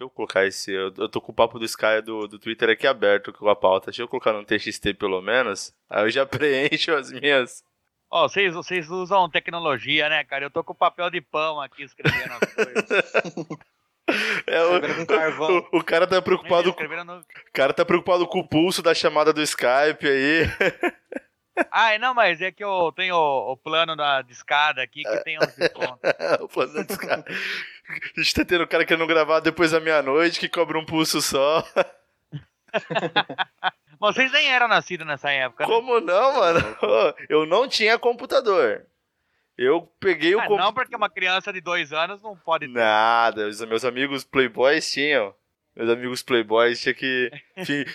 Deixa eu colocar esse. Eu, eu tô com o papo do Sky do, do Twitter aqui aberto com a pauta. Deixa eu colocar no TXT pelo menos. Aí eu já preencho as minhas. Ó, oh, vocês, vocês usam tecnologia, né, cara? Eu tô com papel de pão aqui escrevendo as coisas. É, o, o, o, cara tá preocupado. No... O cara tá preocupado com o pulso da chamada do Skype aí. Ah, não, mas é que eu tenho o, o plano da discada aqui que tem uns descontos. o plano da discada. A gente tá tendo um cara querendo gravar depois da meia-noite que cobra um pulso só. Vocês nem eram nascidos nessa época. Né? Como não, mano? Eu não tinha computador. Eu peguei o. Ah, comp... Não, porque uma criança de dois anos não pode ter. Nada, os meus amigos playboys tinham. Meus amigos playboys tinha que,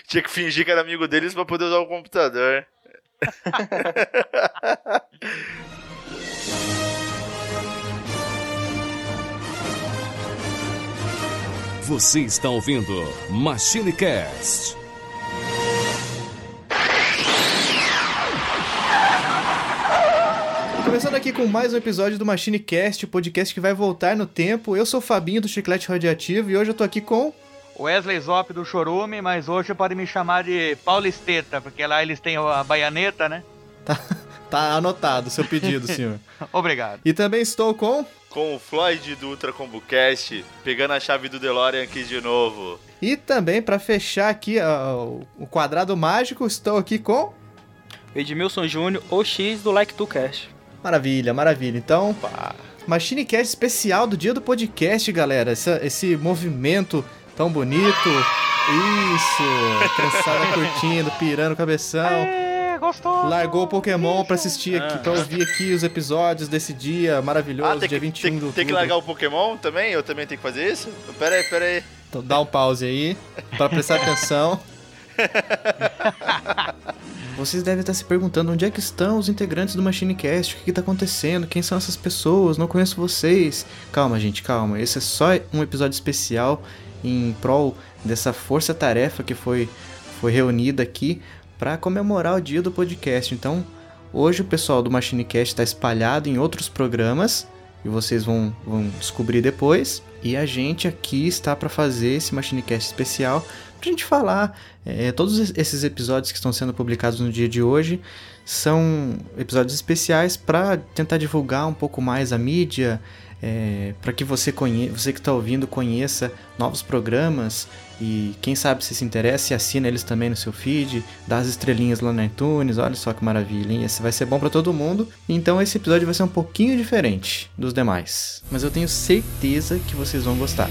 tinha que fingir que era amigo deles pra poder usar o computador. Você está ouvindo Machine Cast. Começando aqui com mais um episódio do Machine Cast, podcast que vai voltar no tempo. Eu sou o Fabinho do Chiclete Radioativo e hoje eu tô aqui com Wesley Zop do Chorume, mas hoje pode me chamar de Paulisteta, porque lá eles têm a baianeta, né? Tá, tá anotado o seu pedido, senhor. Obrigado. E também estou com... Com o Floyd do Ultra Combo Cast, pegando a chave do DeLorean aqui de novo. E também, para fechar aqui uh, o quadrado mágico, estou aqui com... Edmilson Júnior, o X do Like to Cast. Maravilha, maravilha. Então, Opa. Machine Cast especial do dia do podcast, galera. Essa, esse movimento tão bonito. Isso! Criançada curtindo, pirando o cabeção. É, gostoso. Largou o Pokémon pra assistir aqui, ah. pra ouvir aqui os episódios desse dia maravilhoso, ah, dia que, 21 tem, do Tem que largar o Pokémon também? Eu também tenho que fazer isso? Pera aí, pera aí. Então dá um pause aí, pra prestar atenção. Vocês devem estar se perguntando onde é que estão os integrantes do Machine Cast, o que está acontecendo, quem são essas pessoas, não conheço vocês. Calma, gente, calma. Esse é só um episódio especial em prol dessa força-tarefa que foi, foi reunida aqui para comemorar o dia do podcast. Então, hoje o pessoal do MachineCast está espalhado em outros programas e vocês vão, vão descobrir depois. E a gente aqui está para fazer esse MachineCast especial para a gente falar. É, todos esses episódios que estão sendo publicados no dia de hoje são episódios especiais para tentar divulgar um pouco mais a mídia, é, para que você, você que está ouvindo conheça novos programas e quem sabe se se interessa assina eles também no seu feed, dá as estrelinhas lá no iTunes, olha só que maravilha, hein? Esse vai ser bom para todo mundo. Então esse episódio vai ser um pouquinho diferente dos demais, mas eu tenho certeza que vocês vão gostar.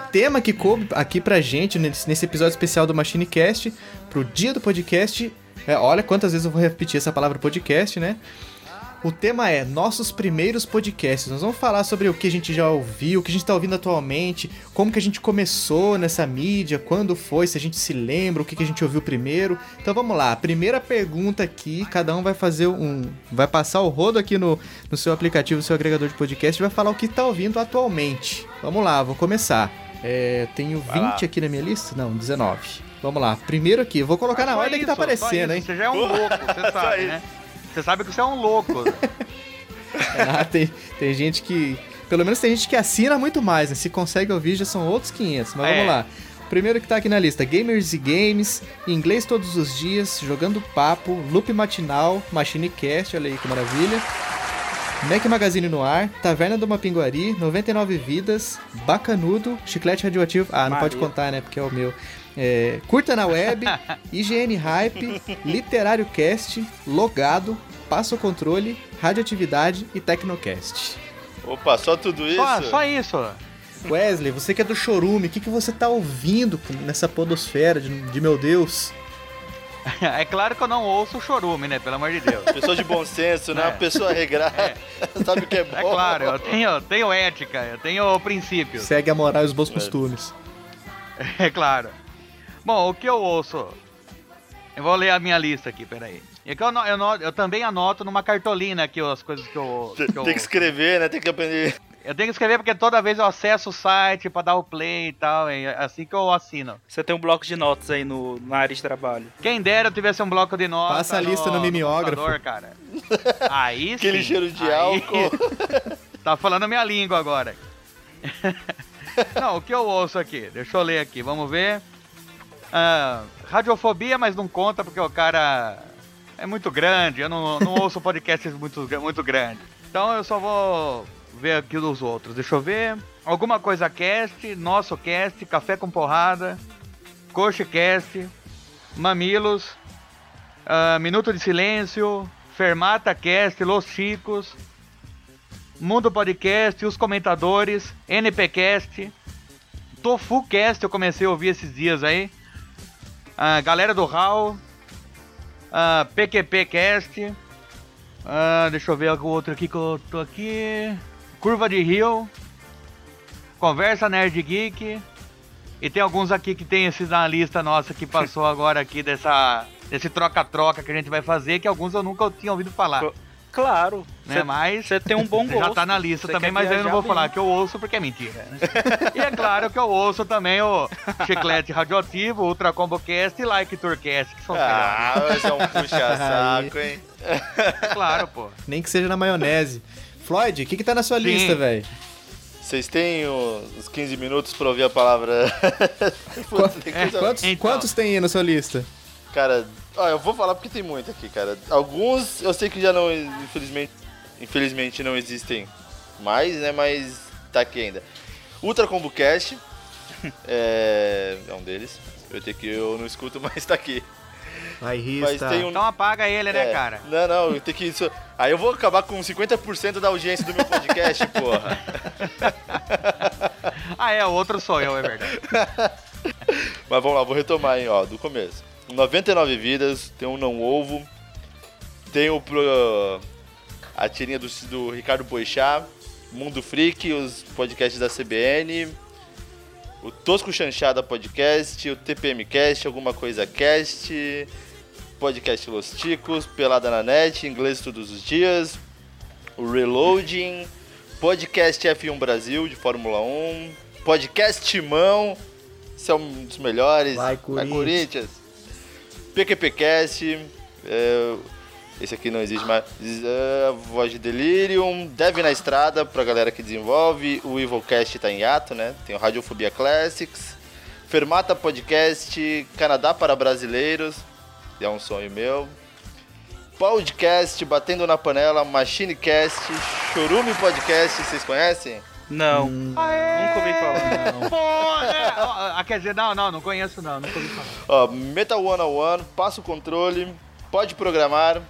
Tema que coube aqui pra gente nesse, episódio especial do Machine Cast, pro dia do podcast. É, olha quantas vezes eu vou repetir essa palavra podcast, né? O tema é nossos primeiros podcasts. Nós vamos falar sobre o que a gente já ouviu, o que a gente está ouvindo atualmente, como que a gente começou nessa mídia, quando foi, se a gente se lembra, o que, que a gente ouviu primeiro. Então vamos lá, primeira pergunta aqui, cada um vai fazer um. Vai passar o rodo aqui no, no seu aplicativo, no seu agregador de podcast e vai falar o que está ouvindo atualmente. Vamos lá, vou começar. É, tenho 20 lá. aqui na minha lista? Não, 19. Vamos lá, primeiro aqui, vou colocar na Só ordem que tá aparecendo, hein? Você já é um louco, você sabe, né? Você sabe que você é um louco. Ah, tem, tem gente que. Pelo menos tem gente que assina muito mais, né? Se consegue ouvir, já são outros 500. Mas É. vamos lá. Primeiro que tá aqui na lista: Gamers e Games, inglês todos os dias, jogando papo, loop matinal, Machine Cast, olha aí que maravilha. Mac Magazine no ar, Taverna do Mapinguari, 99 Vidas, Bacanudo, Chiclete Radioativo. Ah, não pode Maria. contar, né? Porque é o meu. É, Curta na Web, IGN Hype, Literário Cast, Logado, Passo Controle, Radioatividade e Tecnocast. Opa, só tudo isso? Só, só isso. Wesley, você que é do Chorume, o que, que você tá ouvindo nessa podosfera de, de meu Deus? É claro que eu não ouço o chorume, né? Pelo amor de Deus. Pessoa de bom senso, né? É. Uma pessoa regrada. Sabe o que é bom? É claro, eu tenho, tenho ética, eu tenho princípios. Segue a moral e os bons costumes. É claro. Bom, o que eu ouço? Eu vou ler a minha lista aqui, peraí. É que eu, eu, eu também anoto numa cartolina aqui as coisas que eu. Que eu tem que escrever, né? Tem que aprender. Eu tenho que escrever porque toda vez eu acesso o site pra dar o play e tal, é assim que eu assino. Você tem um bloco de notas aí no, na área de trabalho. Quem dera eu tivesse um bloco de notas. Passa a lista no mimeógrafo. computador, cara. Aí Aquele sim, cheiro de aí- álcool. tá falando minha língua agora. não, o que eu ouço aqui? Deixa eu ler aqui, vamos ver. Ah, radiofobia, mas não conta porque o cara é muito grande. Eu não, não ouço podcasts muito, muito grandes. Então eu só vou ver aqui dos outros. Deixa eu ver. Alguma coisa cast, nosso cast, café com porrada, coxa cast, mamilos, ah, minuto de silêncio, fermata cast, los chicos, Mundo Podcast, os comentadores, NPcast, TofuCast, eu comecei a ouvir esses dias aí. A galera do HAL, a PQPcast, ah, deixa eu ver algum outro aqui que eu tô aqui. Curva de Rio, Conversa Nerd Geek. E tem alguns aqui que tem esses na lista nossa que passou agora aqui dessa desse troca-troca que a gente vai fazer, que alguns eu nunca tinha ouvido falar. Claro. Né? Mas Você tem um bom gosto. já tá na lista também, mas eu não vou bem. falar que eu ouço porque é mentira. Né? e é claro que eu ouço também o Chiclete Radioativo, Ultra Combo Cast e Like Tourcast, que são. Ah, mas é um puxa-saco, hein? Claro, pô. Nem que seja na maionese. Floyd, o que, que tá na sua Sim. lista, velho? Vocês têm os 15 minutos pra ouvir a palavra. Coisa- Quantos, Então. quantos tem aí na sua lista? Cara, ó, eu vou falar porque tem muito aqui, cara. Alguns eu sei que já não, infelizmente, infelizmente não existem mais, né? Mas tá aqui ainda. Ultra Combo Cast é, é um deles. Eu tenho que eu não escuto, mas tá aqui. Vai, Mas tem um Então apaga ele, né, É, cara? Não, não, tenho que isso. Aí eu vou acabar com 50% da audiência do meu podcast, porra. Ah, é, o outro sou eu, é verdade. Mas vamos lá, vou retomar, hein, ó, do começo. 99 vidas, tem um não ovo, tem o pro, a tirinha do, do Ricardo Boixá, Mundo Freak, os podcasts da CBN, o Tosco Chanchada Podcast, o TPM Cast, Alguma Coisa Cast, Podcast Los Ticos, Pelada na Net, Inglês Todos os Dias, o Reloading, Podcast F1 Brasil de Fórmula 1, Podcast Timão, esse é um dos melhores. Vai, Vai Corinthians. Corinthians. PQPcast, é, esse aqui não existe mais. É, Voz de Delirium, Deve na Estrada, pra galera que desenvolve. O Evilcast tá em ato, né? Tem o Radiofobia Classics. Fermata Podcast, Canadá para Brasileiros, é um sonho meu. Podcast, Batendo na Panela, Machinecast, Chorume Podcast, vocês conhecem? Não. Hum, Nunca ouvi falar. Pô, é, ó, ah, quer dizer, não, não, não conheço não, nunca ouvi falar. Ó, Metal One on One, Passa o Controle, Pode Programar,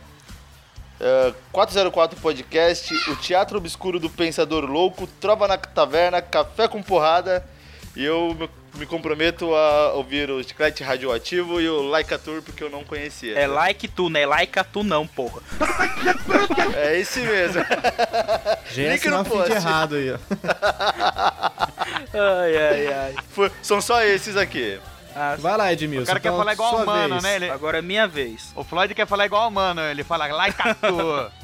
é, 404 Podcast, O Teatro Obscuro do Pensador Louco, Trova na Taverna, Café com Porrada, E eu me, me comprometo a ouvir o Chiclete Radioativo e o Laika Tour porque eu não conhecia. É like tu, né? Like tu não, porra. É esse mesmo. É Link no post. errado aí, ó. Ai, ai, ai. Foi- são só esses aqui. Ah, Vai lá, Edmilson. O cara quer então, falar igual sua o mano, vez. né? Ele- agora é minha vez. O Floyd quer falar igual o mano, ele fala laicatu.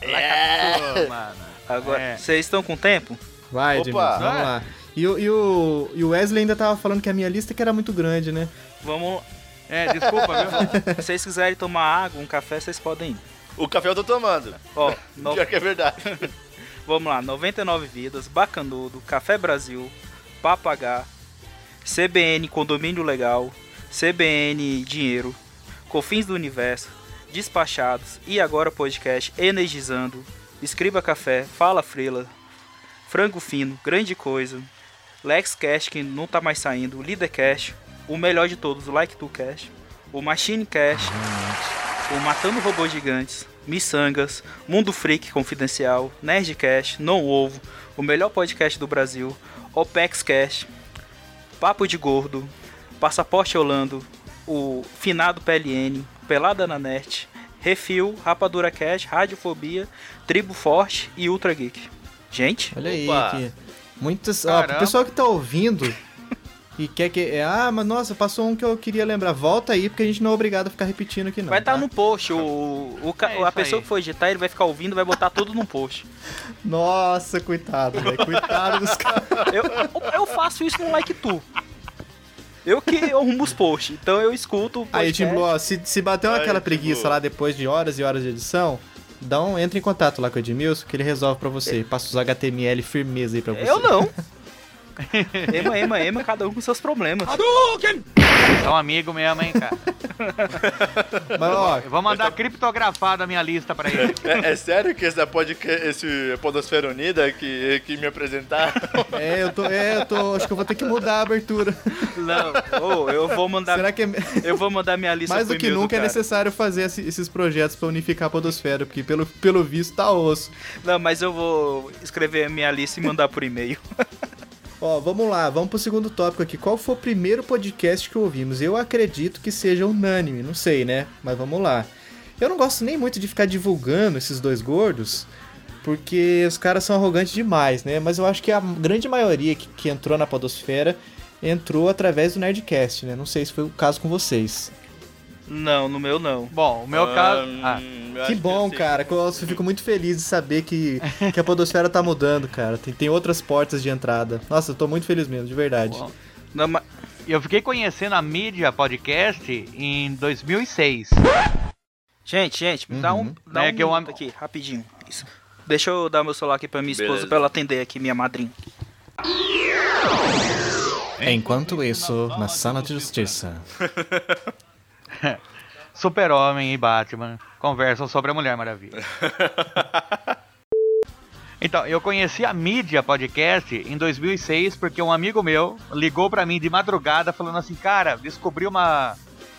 Laicatu, mano. Agora, É. vocês estão com tempo? Vai, Opa. Edmilson, vamos É. lá. E, o- e o, e o Wesley ainda tava falando que a minha lista que era muito grande, né? Vamos. É, desculpa, viu? Se vocês quiserem tomar água, um café, vocês podem ir. O café eu tô tomando. Ó, no- Pior que é verdade. vamos lá, 99 vidas, Bacanudo, Café Brasil, Papagá, CBN Condomínio Legal, CBN Dinheiro, Cofins do Universo, Despachados e agora podcast Energizando, Escriba Café, Fala Frila, Frango Fino, Grande Coisa, Lex Cash que não tá mais saindo, Líder Cash, o melhor de todos, o Like to Cash, o Machine Cash, o Matando Robôs Gigantes, Missangas, Mundo Freak Confidencial, Nerdcast, Não Ovo, o melhor podcast do Brasil, Opex Cash, Papo de Gordo, Passaporte Holando, o Finado PLN, Pelada na Net, Refil, Rapadura Cash, Radiofobia, Tribo Forte e Ultra Geek. Gente, Olha aí, Opa. que muitas. Ó, pro pessoal que tá ouvindo e quer que. é, Ah, mas nossa, passou um que eu queria lembrar. Volta aí, porque a gente não é obrigado a ficar repetindo aqui, não. vai estar tá? no post. O, o, ca- É a pessoa aí. que for editar, ele vai ficar ouvindo, vai botar tudo no post. Nossa, coitado, velho. Coitado dos caras. Eu, eu faço isso no Like Tu. Eu que arrumo os posts, então eu escuto o Aí. Timbu, ó, se, se bateu aquela Timbu. preguiça lá depois de horas e horas de edição, dá um, entra em contato lá com o Edmilson que ele resolve pra você. Passa os HTML firmeza aí pra você. Eu não. ema, ema, ema, cada um com seus problemas. É um amigo mesmo, hein, cara. Mas, ó, Eu vou mandar criptografado a minha lista pra ele. É, é sério que esse, esse Podosfera Unida que, que me apresentaram? é, eu tô. É, eu tô. Acho que eu vou ter que mudar a abertura. Não, ô, eu vou mandar. Será que é. Eu vou mandar minha lista Mais do que nunca é cara. necessário fazer esse- esses projetos pra unificar a podosfera, porque pelo, pelo visto tá osso. Não, mas eu vou escrever a minha lista e mandar por e-mail. Ó, vamos lá, vamos pro segundo tópico aqui. Qual foi o primeiro podcast que ouvimos? Eu acredito que seja unânime, não sei, né? Mas vamos lá. Eu não gosto nem muito de ficar divulgando esses dois gordos, porque os caras são arrogantes demais, né? Mas eu acho que a grande maioria que, que entrou na podosfera entrou através do Nerdcast, né? Não sei se foi o caso com vocês. Não, no meu não. Bom, o meu caso. Hum, Ah, eu acho Que bom, sim. cara. que Eu fico muito feliz de saber que, que a podosfera tá mudando, cara. Tem, tem outras portas de entrada. Nossa, eu tô muito feliz mesmo, de verdade. bom. Não, ma- Eu fiquei conhecendo a mídia podcast em 2006. Gente, gente, me dá um. Uhum. Dá É um que eu am- minuto aqui, rapidinho. Isso. Deixa eu dar meu celular aqui pra minha esposa Beleza. pra ela atender aqui, minha madrinha. Enquanto isso, na sala de justiça. Super-Homem e Batman conversam sobre a Mulher Maravilha. Então, eu conheci a mídia podcast em 2006 porque um amigo meu ligou pra mim de madrugada falando assim: Cara, descobri uma,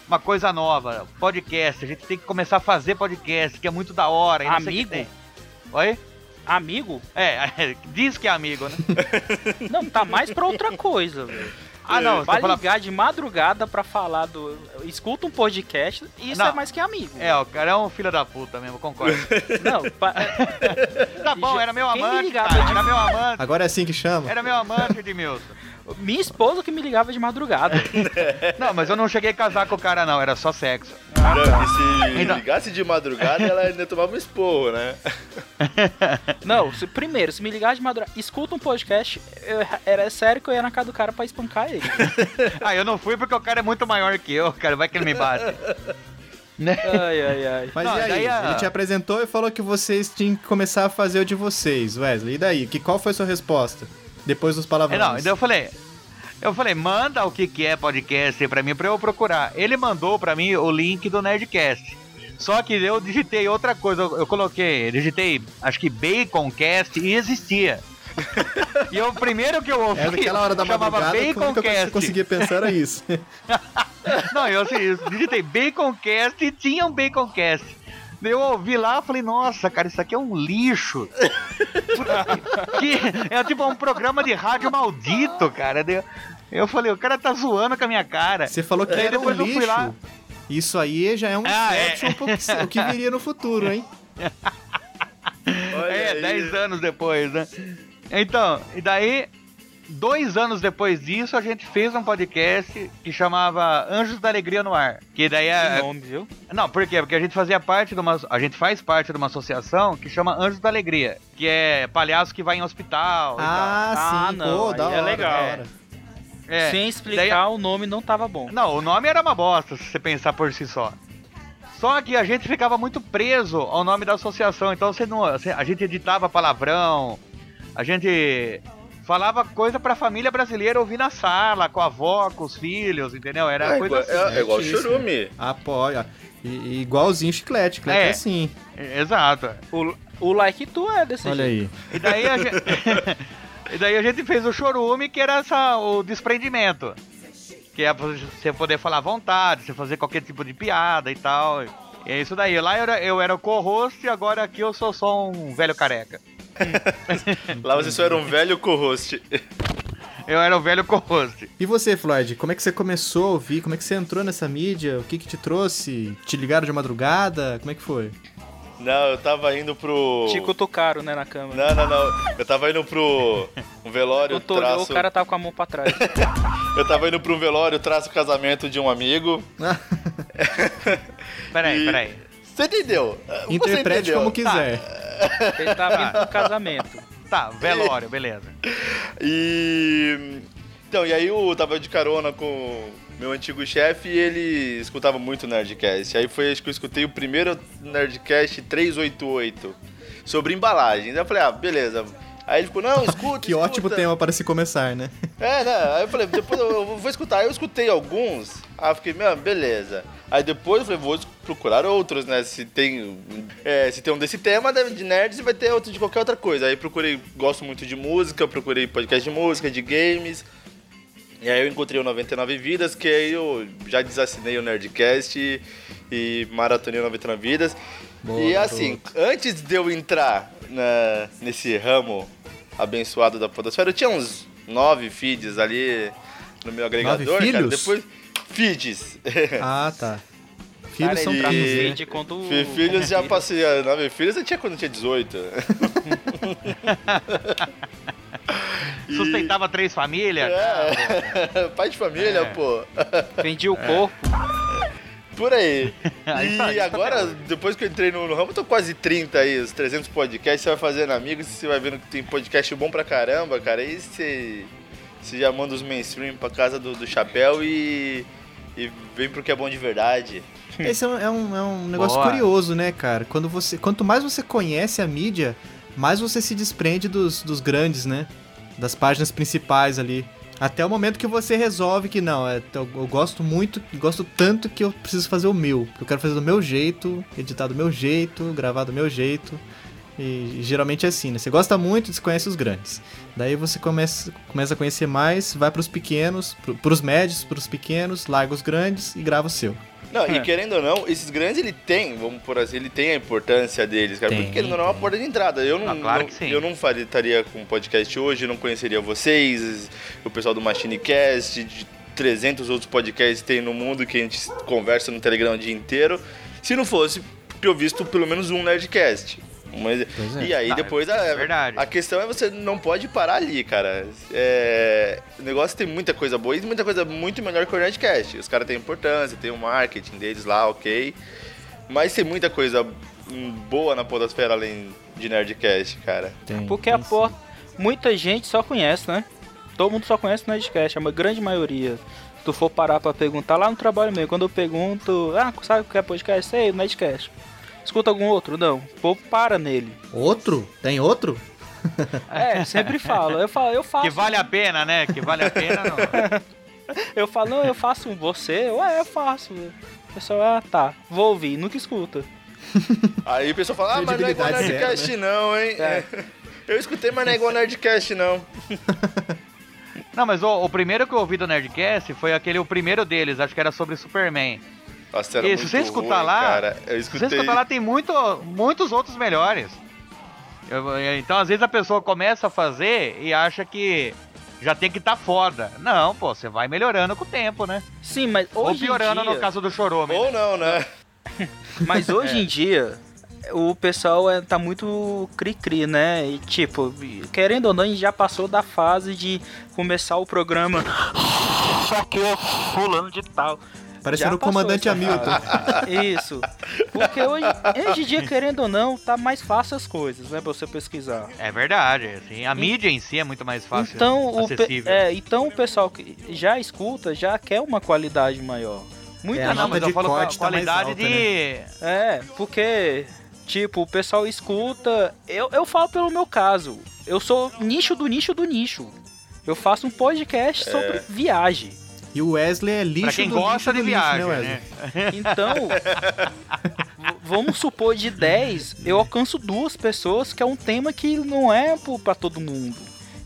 uma coisa nova, podcast. A gente tem que começar a fazer podcast, que é muito da hora. e Amigo? tem." Oi? Amigo? É, diz que é amigo, né? Não, tá mais pra outra coisa, velho. Ah, não, Vai ligar de madrugada pra falar do. Escuta um podcast e isso Não. é mais que amigo. É, o cara é um filho da puta mesmo, concordo. Não, pa- Tá bom, era meu amante, ligava cara, era meu amante. Agora é assim que chama? Era meu amante, Edmilson. Minha esposa que me ligava de madrugada. Não, mas eu não cheguei a casar com o cara, não, era só sexo. Não, e se Então- ligasse de madrugada, ela ainda tomava um esporro, né? Não, se- primeiro, se me ligar de madrugada, escuta um podcast, eu- era sério que eu ia na casa do cara pra espancar ele. Ah, eu não fui porque o cara é muito maior que eu, cara, vai que ele me bate. Né? Ai, ai, ai. Mas Não, e aí? daí a- Ele te apresentou e falou que vocês tinham que começar a fazer o de vocês, Wesley. E daí? Que, qual foi a sua resposta? Depois dos palavrões. Não, então eu falei, eu falei, manda o que que é podcast pra mim pra eu procurar. Ele mandou pra mim o link do Nerdcast. Só que eu digitei outra coisa, eu, eu coloquei, digitei, acho que Baconcast e existia. e o primeiro que eu ouvi Era naquela hora da chamava que eu Baconcast. conseguia pensar era isso. Não, eu assim, eu digitei Baconcast e tinha um Baconcast. Eu ouvi lá e falei, nossa, cara, isso aqui é um lixo. que é tipo um programa de rádio maldito, cara. Eu- falei, o cara tá zoando com a minha cara. Você falou que Aí era um depois eu fui lixo. lá. Isso aí já é um Ah, é. inception pro que- o que viria no futuro, hein? Olha É, aí. 10 anos depois, né? Então, e daí, dois anos depois disso, a gente fez um podcast que chamava Anjos da Alegria no Ar. Que daí Que é. nome, viu? Não, por quê? Porque a gente fazia parte de uma. A gente faz parte de uma associação que chama Anjos da Alegria. Que é palhaço que vai em hospital e Ah, Ah, sim, não, pô, da é hora, legal. da hora. É. Sem explicar, o nome não tava bom. Não, o nome era uma bosta, se você pensar por si só. Só que a gente ficava muito preso ao nome da associação, então você não, a gente editava palavrão, a gente falava coisa pra família brasileira ouvir na sala, com a avó, com os filhos, entendeu? Era É, coisa igual, assim. é, é igual churume. Apoia. E, igualzinho chiclete, chiclete é, É. assim. Exato. O, o like tu é desse Olha jeito. aí. E daí a gente, e daí a gente fez o chorume, que era essa, o desprendimento. Que é você poder falar à vontade, você fazer qualquer tipo de piada e tal. E é isso daí. Lá eu era, eu era o co-host e agora aqui eu sou só um velho careca. Lá você só era um velho co-host. Eu era o velho co-host. E você, Floyd, como é que você começou a ouvir? Como é que você entrou nessa mídia? O que que te trouxe? Te ligaram de madrugada? Como é que foi? Não, eu tava indo pro. Te cutucaram, né, na cama. Não, não, não. Eu tava indo pro um velório, olhou, traço. o cara tava com a mão pra trás. Eu tava indo pra um velório, traço o casamento de um amigo. Peraí, E- peraí. Você entendeu? Você Interprete entendeu. como quiser. Ele tava indo pro casamento. Tá, velório, beleza. E. Então, e aí eu tava de carona com meu antigo chefe e ele escutava muito Nerdcast. Aí foi acho que eu escutei o primeiro Nerdcast 388 sobre embalagens. Aí eu falei, ah, beleza. Aí ele ficou, não, escuta. Que escuta. ótimo tema para se começar, né? É, né? Aí eu falei, depois eu eu vou escutar. Aí eu escutei alguns, aí eu fiquei, meu, beleza. Aí depois eu falei, vou procurar outros, né? Se tem, é, se tem um desse tema de de nerds, vai ter outro de qualquer outra coisa. Aí procurei, gosto muito de música, procurei podcast de música, de games. E aí eu encontrei o 99 Vidas, que aí eu já desassinei o Nerdcast e, e maratonei o 99 Vidas. Boa, e assim, garoto. antes de eu entrar na- nesse ramo abençoado da podosfera, eu tinha uns nove feeds ali no meu agregador, cara. Depois, feeds. Ah, tá. Filhos Cara, são ele tá e- filhos, né? quando... Fi- filhos já passei, a nove filhos eu tinha quando eu tinha 18. E- Sustentava três famílias? É, pai de família, É. pô. Vendi o corpo. Por aí. Aí tá, E isso agora, tá depois que eu entrei no, no ramo, eu tô quase 30 aí, os 300 podcasts, você vai fazendo amigos, você vai vendo que tem podcast bom pra caramba, cara. Aí você, você já manda os mainstream pra casa do, do chapéu e, e vem pro que é bom de verdade. Esse é um, é um, é um negócio Boa. curioso, né, cara? Quando você, quanto mais você conhece a mídia, mais você se desprende dos, dos grandes, né? Das páginas principais ali. Até o momento que você resolve que não, é, eu, eu gosto muito, gosto tanto que eu preciso fazer o meu. Eu quero fazer do meu jeito, editar do meu jeito, gravar do meu jeito. E, geralmente é assim, né? Você gosta muito, desconhece os grandes. Daí você começa, começa a conhecer mais, vai pros pequenos, pro, pros médios, pros pequenos, larga os grandes e grava o seu. Não, e É. querendo ou não, esses grandes ele tem, vamos por assim, ele tem a importância deles, cara. Tem, porque querendo ou não é uma porta de entrada. Eu não, Ah, claro não- que sim. eu não faria, estaria com um podcast hoje, não conheceria vocês, o pessoal do MachineCast, de 300 outros podcasts que tem no mundo que a gente conversa no Telegram o dia inteiro. Se não fosse eu visto pelo menos um Nerdcast. Mas, é. E aí Não, depois é a, verdade. a questão é você não pode parar ali, cara. É, o negócio tem muita coisa boa e muita coisa muito melhor que o Nerdcast. Os caras têm importância, tem o marketing deles lá, ok. Mas tem muita coisa boa na podosfera além de Nerdcast, cara. Tem, Porque tem a porra, muita gente só conhece, né? Todo mundo só conhece o Nerdcast, a grande maioria. Se tu for parar pra perguntar lá no trabalho mesmo, quando eu pergunto, ah, sabe o que é podcast? Sei, Nerdcast. Escuta algum outro? Não. O povo para nele. Outro? Tem outro? É, sempre falo. Eu falo, eu faço. Que vale a pena, né? Que vale a pena, não. Eu falo, não, eu faço um você? Ué, eu faço. O pessoal, ah, tá. Vou ouvir, nunca escuta. Aí o pessoal fala, ah, mas não é igual Credibilidade zero, Nerdcast não, hein? É. Eu escutei, mas não é igual Nerdcast não. Não, mas o, o primeiro que eu ouvi do Nerdcast foi aquele, o primeiro deles, acho que era sobre Superman. Nossa, era E muito se você escutar ruim, lá, cara. Eu Se escutei... você escutar lá, tem muito, muitos outros melhores. Eu- então, às vezes a pessoa começa a fazer e acha que já tem que estar tá foda. Não, pô, você vai melhorando com o tempo, né? Sim, mas Ou hoje piorando em dia... no caso do Chorome. Ou não, né? Mas hoje em dia, o pessoal é, tá muito cri-cri, né? E tipo, querendo ou não, a gente já passou da fase de começar o programa. Aqui é fulano de tal. Parecendo Já o comandante Hamilton. Isso. Porque hoje, hoje em dia, querendo ou não, tá mais fácil as coisas, né? Pra você pesquisar. É verdade, assim, a mídia em si é muito mais fácil. Então o, acessível. é, então o pessoal que já escuta já quer uma qualidade maior. Muita É, não, mas eu de falo corte com a tá mais qualidade alta, de. É, porque, tipo, o pessoal escuta. Eu, eu falo pelo meu caso. Eu sou nicho do nicho do nicho. Eu faço um podcast sobre viagem. E o Wesley é lixo Pra quem do gosta lixo de do lixo, viagem, né, né? Wesley? Então, vamos supor de 10, eu alcanço duas pessoas, que é um tema que não é pra todo mundo.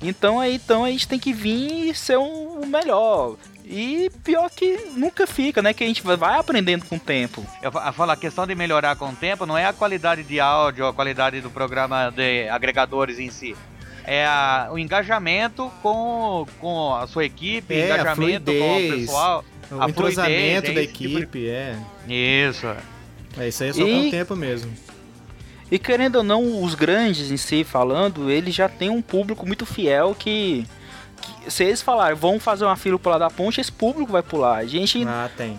Então aí então a gente tem que vir e ser um- o melhor. E pior que nunca fica, né? Que a gente vai- aprendendo com o tempo. Eu falo, a questão de melhorar com o tempo não é a qualidade de áudio, a qualidade do programa de agregadores em si. É a- o engajamento com, com a sua equipe, É, a engajamento com o fluidez, pessoal. O a entrosamento fluidez, da tipo de- equipe, é. Isso. É isso aí é só E- com o tempo mesmo. E querendo ou não, os grandes em si falando, eles já têm um público muito fiel que, que se eles falarem, vão fazer uma fila pular da ponte, esse público vai pular. A gente, Ah, tem.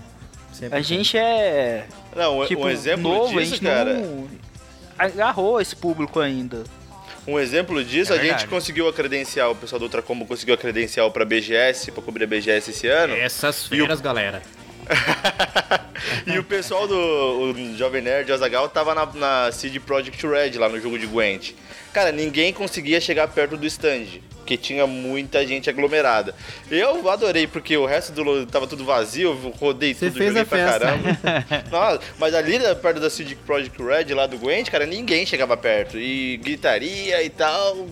Sempre a tem. gente é Não, um, tipo um exemplo novo, a disso, gente cara. não agarrou esse público ainda. Um exemplo disso, É a gente conseguiu a credencial, o pessoal do Ultracombo conseguiu a credencial pra BGS, pra cobrir a BGS esse ano. Essas E o- galera. e o pessoal do o Jovem Nerd e Azagal tava na, na CD Projekt Red lá no jogo de Gwent. Cara, ninguém conseguia chegar perto do stand, porque tinha muita gente aglomerada. Eu adorei, porque o resto do tava tudo vazio, eu rodei Você tudo, fez joguei a pra caramba. Nossa, mas ali né, perto da CD Projekt Red, lá do Gwent, cara, ninguém chegava perto. E gritaria e tal,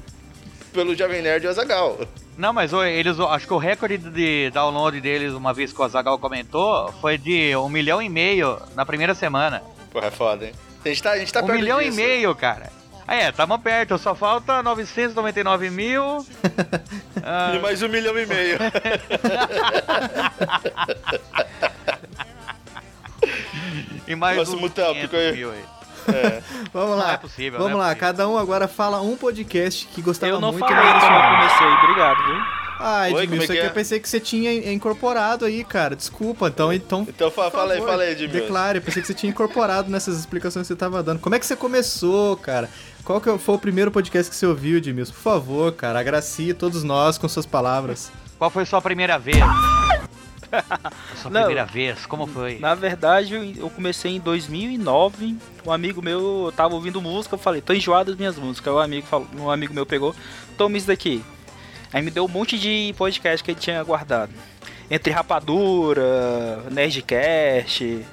pelo Jovem Nerd e Azagal. Não, mas eles, acho que o recorde de download deles, uma vez que o Azagal comentou, foi de um milhão e meio na primeira semana. Porra, é foda, hein? A gente tá, a gente tá um perto milhão disso. e meio, cara. Ah, é, tamo perto, só falta 999 mil. Ah, E mais um milhão e meio. e mais 500 aí. mil aí. É. Vamos Não lá. é possível, Vamos não é lá, possível. cada um agora fala um podcast que gostava eu não muito. falei isso quando comecei, obrigado, viu? Oi, Edmilson, é é que é? eu pensei que você tinha incorporado aí, cara. Desculpa, então, então Então Por fala aí, favor, fala aí, Edmilson. Declare, eu pensei que você tinha incorporado nessas explicações que você tava dando. Como é que você começou, cara? Qual que foi o primeiro podcast que você ouviu, Edmilson? Por favor, cara, agracie todos nós com suas palavras. Qual foi sua primeira vez? sua Não. primeira vez, como foi? Na verdade, eu- comecei em 2009. Um amigo meu tava ouvindo música, eu falei, tô enjoado das minhas músicas. Aí Um amigo, falou, um amigo meu pegou, toma isso daqui. Aí me deu um monte de podcast que ele tinha guardado. Entre Rapadura, Nerdcast.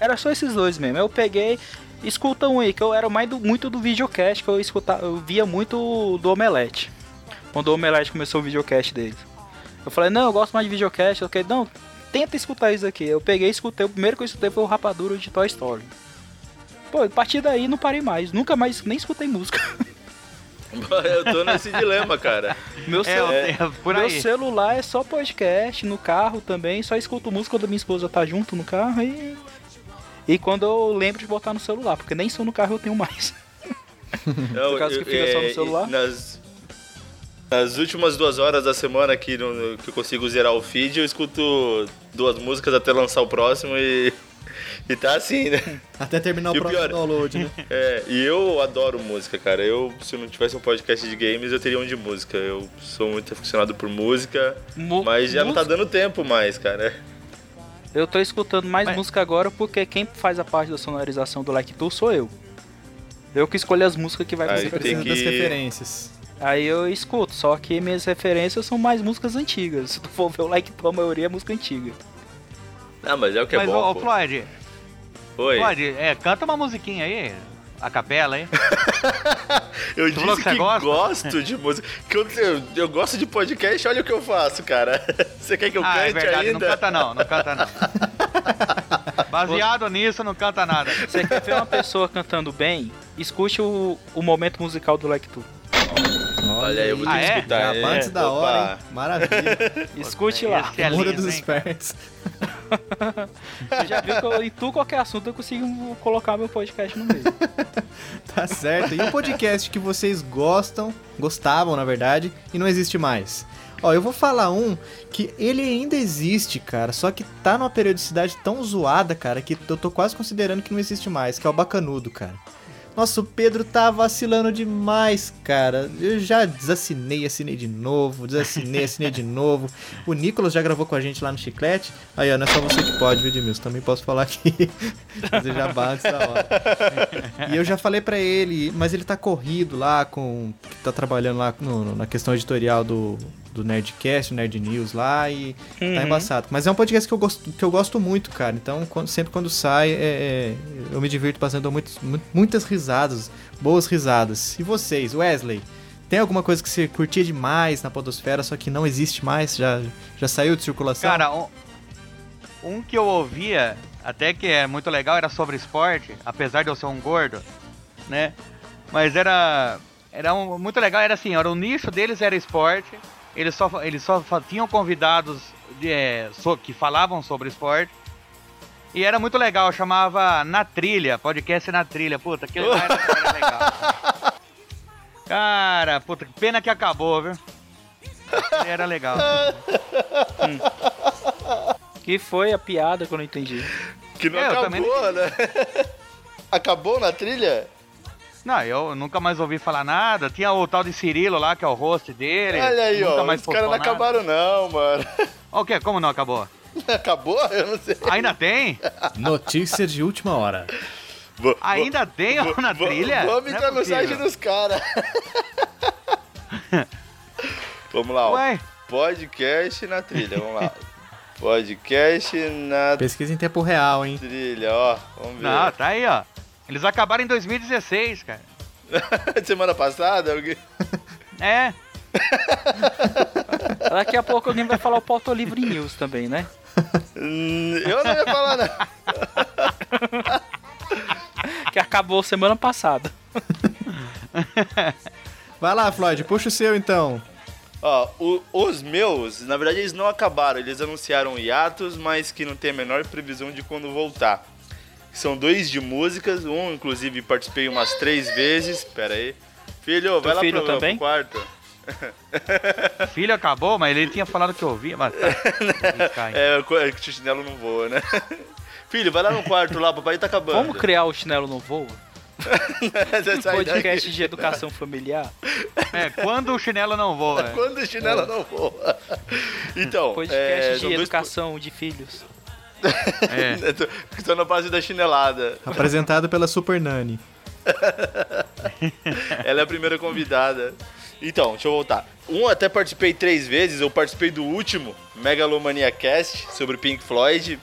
Era só esses dois mesmo. Eu peguei, escuta um aí, que eu era mais do, muito do videocast, que eu escutava, eu via muito do Omelete. Quando o Omelete começou o videocast dele. Eu falei, não, eu gosto mais de videocast. Eu falei, não, tenta escutar isso aqui. Eu peguei e escutei. O primeiro que eu escutei foi o Rapadura de Toy Story. Pô, a partir daí não parei mais. Nunca mais nem escutei música. Eu tô nesse dilema, cara. Meu, É, cel- eu- é, por meu celular é só podcast, no carro também. Só escuto música quando minha esposa tá junto no carro e. E quando eu lembro de botar no celular, porque nem só no carro eu tenho mais. Eu, caso que fica só no é, celular? Nas, nas últimas duas horas da semana aqui no- que eu consigo zerar o feed, eu escuto duas músicas até lançar o próximo e. E tá assim, né? Até terminar o E o próximo pior- download, né? É, e eu adoro música, cara. Eu, se eu não tivesse um podcast de games, eu teria um de música. Eu sou muito aficionado por música, Mu- mas já não tá música- dando tempo mais, cara. Eu tô escutando mais Mas- música agora porque quem faz a parte da sonorização do Like Tour sou eu. Eu que escolho as músicas que vai fazer. tem que- das referências. Aí eu escuto, só que minhas referências são mais músicas antigas. Se tu for ver o Like Tour, a maioria é música antiga. Ah, mas é o que é Mas, bom. ô, ô, pô. Floyd, Oi. Floyd, é, canta uma musiquinha aí, a capela aí. Eu Tu falou disse que que, você gosta? gosto de música. Que eu, eu, eu gosto de podcast, olha o que eu faço, cara. Você quer que eu ah, cante é verdade, não ainda? canta não, não canta não. Baseado nisso, não canta nada. Você quer ver uma pessoa cantando bem? Escute o, o momento musical do Like Tour. Olha aí, eu vou ter Ah, que é? escutar. Já hein? antes da Opa. hora, hein? Maravilha. Escute lá. É Mura dos espertos. Você já viu que eu, em tu qualquer assunto eu consigo colocar meu podcast no meio. Tá certo. E um podcast que vocês gostam, gostavam, na verdade, e não existe mais. Ó, eu vou falar um que ele ainda existe, cara, só que tá numa periodicidade tão zoada, cara, que eu tô quase considerando que não existe mais, que é o Bacanudo, cara. Nossa, o Pedro tá vacilando demais, cara. Eu já desassinei, assinei de novo, desassinei, assinei de novo. O Nicolas já gravou com a gente lá no Chiclete. Aí, ó, não é só você que pode, viu, Edmilson? Também posso falar aqui. Fazer jabá antes da hora. E eu já falei pra ele, mas ele tá corrido lá com. tá trabalhando lá no- na questão editorial do, do Nerdcast, o Nerd News lá e tá Uhum. embaçado. Mas é um podcast que eu gosto, que eu gosto muito, cara. Então, quando- sempre quando sai, é- é, eu me divirto bastante, dou muitos- mu- muitas risadas, boas risadas. E vocês, Wesley? Tem alguma coisa que você curtia demais na Podosfera, só que não existe mais? Já, já saiu de circulação? Cara, um, um que eu ouvia, até que é muito legal, era sobre esporte, apesar de eu ser um gordo, né? Mas era, era um- muito legal, era assim, era o nicho deles era esporte, eles só, eles só tinham convidados de, é, so- que falavam sobre esporte. E era muito legal, chamava Na Trilha, podcast Na Trilha. Puta, aquele lá era, era legal. Cara, puta, que pena que acabou, viu? Ele Era legal. Que foi a piada que eu não entendi. Que não É, acabou, né? Acabou na trilha? Não, eu nunca mais ouvi falar nada. Tinha o tal de Cirilo lá, que é o host dele. Olha aí, nunca ó. mais Os caras não nada. acabaram, não, mano. O quê? Como não acabou? Acabou? Eu não sei. Ainda tem? Notícias de última hora. Vou- Ainda tem vou- na vou- trilha? Vamos entrar no site dos caras. Vamos lá, ó. Ué, Podcast na trilha, vamos lá. Podcast na Pesquisa em tempo real, hein? trilha, ó. Vamos ver. não, tá aí, ó. Eles acabaram em 2016, cara. Semana passada, alguém. É, Daqui a pouco alguém vai falar o Porto Livre News também, né? Hum, Eu não ia falar, não. Que acabou semana passada. Vai lá, Floyd, puxa o seu então. Ó, o- os meus, na verdade, eles não acabaram. Eles anunciaram hiatos, mas que não tem a menor previsão de quando voltar. São dois de músicas, um, inclusive, participei umas três vezes. Pera aí. Filho, vai lá filho pro, também? pro quarto. filho acabou, mas ele tinha falado que ouvia, mas tá. É, é o chinelo não voa, né? Filho, vai lá no quarto lá, papai tá acabando. Vamos criar o Chinelo? Você sai Podcast de educação familiar? É, quando o chinelo não voa. Quando o chinelo não voa. Então, Podcast é, de são dois... educação de filhos. É. Tô- Tô na base da chinelada. Apresentado pela Super Nani. Ela é a primeira convidada. Então, deixa eu voltar. Um até participei três vezes. Eu participei do último Megalomania Cast sobre Pink Floyd.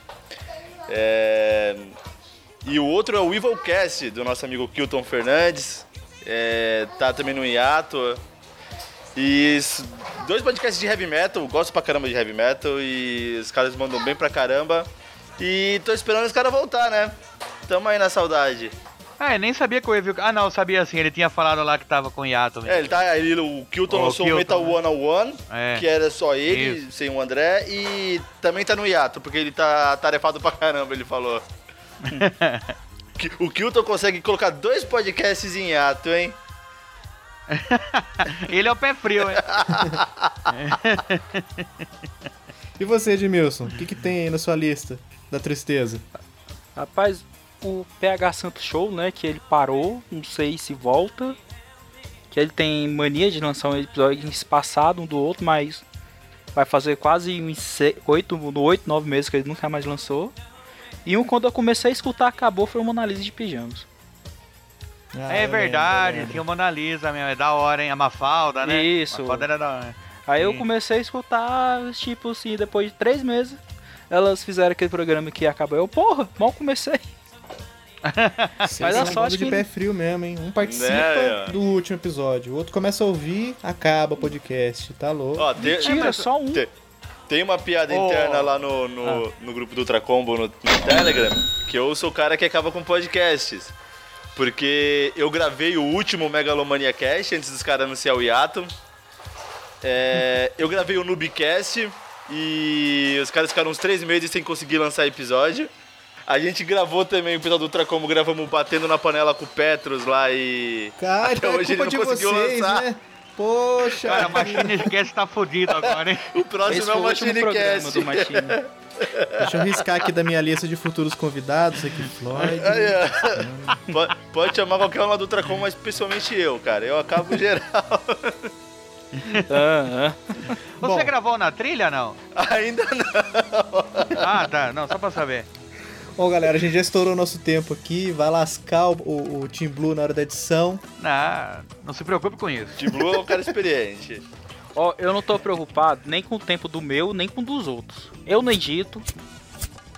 É, E o outro é o Evil Cast do nosso amigo Kilton Fernandes. É, Tá também no hiato. E dois podcasts de heavy metal. Gosto pra caramba de heavy metal. E os caras mandam bem pra caramba. E tô esperando os caras voltar, né? Tamo aí na saudade. Ah, eu nem sabia que o Evil... Ah, não, eu sabia assim. Ele tinha falado lá que tava com hiato mesmo. É, ele tá. Ele, o Kilton O lançou o Metal né? One on One, É. que era só ele, Isso. sem o André, e também tá no hiato, porque ele tá tarefado pra caramba, ele falou. O Kilton consegue colocar dois podcasts em hiato, hein? Ele é o pé frio, hein? E você, Edmilson? O que, que tem aí na sua lista da tristeza? Rapaz, o PH Santos Show, né? Que ele parou, não sei se volta. Que ele tem mania de lançar um episódio espaçado um do outro, mas vai fazer quase uns se- oito, no oito, nove meses que ele nunca mais lançou. E um quando eu comecei a escutar acabou foi o Mona Lisa de pijamas. Ah, é eu verdade, lembro, eu lembro. tinha o Mona Lisa mesmo. É da hora, hein? A Mafalda, né? Isso. Mafalda era da hora. Aí eu Sim. comecei a escutar, tipo assim, depois de três meses, elas fizeram aquele programa que acabou. Eu, porra, mal comecei. Mas a um sorte bando de que- pé frio mesmo, hein? Um participa Né, do último episódio, o outro começa a ouvir, acaba o podcast, tá louco. Ó, tem, Mentira, só um. tem, tem uma piada Ô. interna lá no, no, no grupo do Ultracombo no, no Telegram, que eu sou o cara que acaba com podcasts. Porque eu gravei o último Megalomania Cast antes dos caras anunciar o hiato. É, eu gravei o Noobcast e os caras ficaram uns três meses sem conseguir lançar episódio. A gente gravou também o episódio do Ultra Combo, gravamos batendo na panela com o Petros lá e. Cara, Até é hoje culpa ele de não conseguiu vocês, lançar. né? Poxa. Cara, a Machine Cast tá fudido agora, hein? O próximo Esse é o o programa MachineCast. do Machine. Deixa eu riscar aqui da minha lista de futuros convidados aqui, Floyd. Aí, ó. pode, pode chamar qualquer um lá do Ultra Combo, mas principalmente eu, cara. Eu acabo geral. Ah, ah. Você Bom. gravou na trilha, não? Ainda não. Ah, tá. Não, só pra saber. Bom, galera, a gente já estourou o nosso tempo aqui. Vai lascar o, o, o Team Blue na hora da edição. Não, não se preocupe com isso. De Blue é um cara experiente. Ó, eu não tô preocupado nem com o tempo do meu, nem com o dos outros. Eu não edito.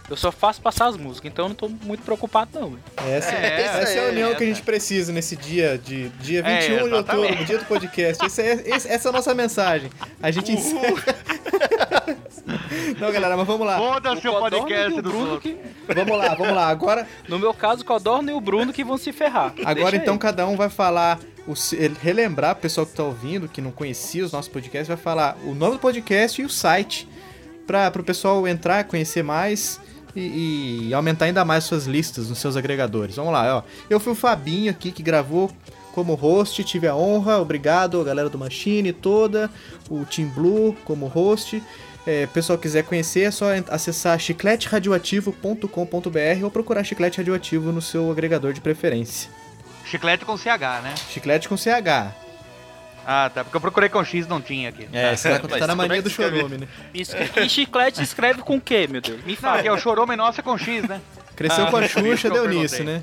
Eu só faço passar as músicas, então eu não tô muito preocupado não. velho. Essa é, É, essa é a é, união que a essa. gente precisa nesse dia de dia É, 21 de outubro, dia do podcast. Esse é- esse- essa é a nossa mensagem. A gente encerra. Não, galera, mas vamos lá. Foda-se o e podcast o do Bruno que, Vamos lá, vamos lá. Agora, no meu caso, o Codorna e o Bruno que vão se ferrar. agora Deixa então aí. cada um vai falar, o, relembrar o pessoal que tá ouvindo, que não conhecia os nossos podcasts, vai falar o nome do podcast e o site para o pessoal entrar, conhecer mais e, e aumentar ainda mais suas listas nos seus agregadores. Vamos lá, ó. Eu fui o Fabinho aqui que gravou como host, tive a honra, obrigado a galera do Machine toda, o Team Blue como host. É, pessoal quiser conhecer, é só acessar chicleteradioativo.com.br ou procurar Chiclete Radioativo no seu agregador de preferência. Chiclete com CH, né? Chiclete com CH. Ah, tá. Porque eu procurei com X não tinha aqui. É, você vai Mas tá na mania é que do chorume, né? Isso, e chiclete escreve com o quê, meu Deus? Me Não, fala. aqui é o chorome nosso é com X, né? Cresceu Ah, com a Xuxa, que eu deu nisso, né?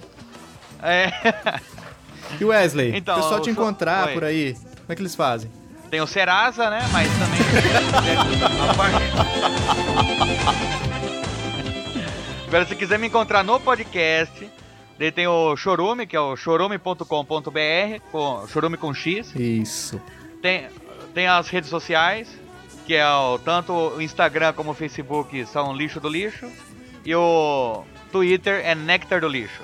É. E Wesley, Então, o pessoal te encontrar Oi. por aí, como é que eles fazem? Tem o Serasa, né? Mas também. Agora, se quiser me encontrar no podcast, daí tem o Chorume, que é o chorume.com.br, com chorume com X. Isso. Tem, tem as redes sociais, que é o, tanto o Instagram como o Facebook são Lixo do Lixo. E o Twitter é Nectar do Lixo.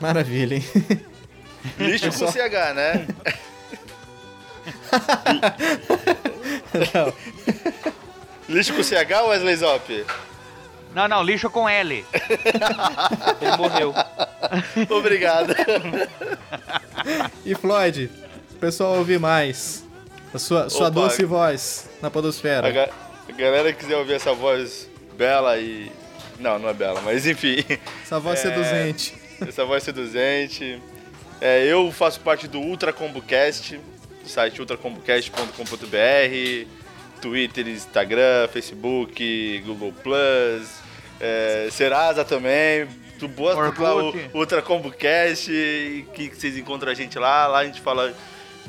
Maravilha, hein? Lixo com CH, né? Não. Lixo com CH, Wesley Zop? Não, não, lixo com L. Ele morreu. Obrigado. E Floyd, o pessoal ouvir mais a sua, sua Opa. doce voz na podosfera. A, ga- a galera que quiser ouvir essa voz bela e... Não, não é bela, mas enfim. Essa voz É. seduzente. Essa voz seduzente. É, eu faço parte do Ultra ComboCast, site ultracombocast.com.br, Twitter, Instagram, Facebook, Google Plus, é, Serasa também. Tu bota lá o. Ultra ComboCast, e que vocês encontram a gente lá. Lá a gente fala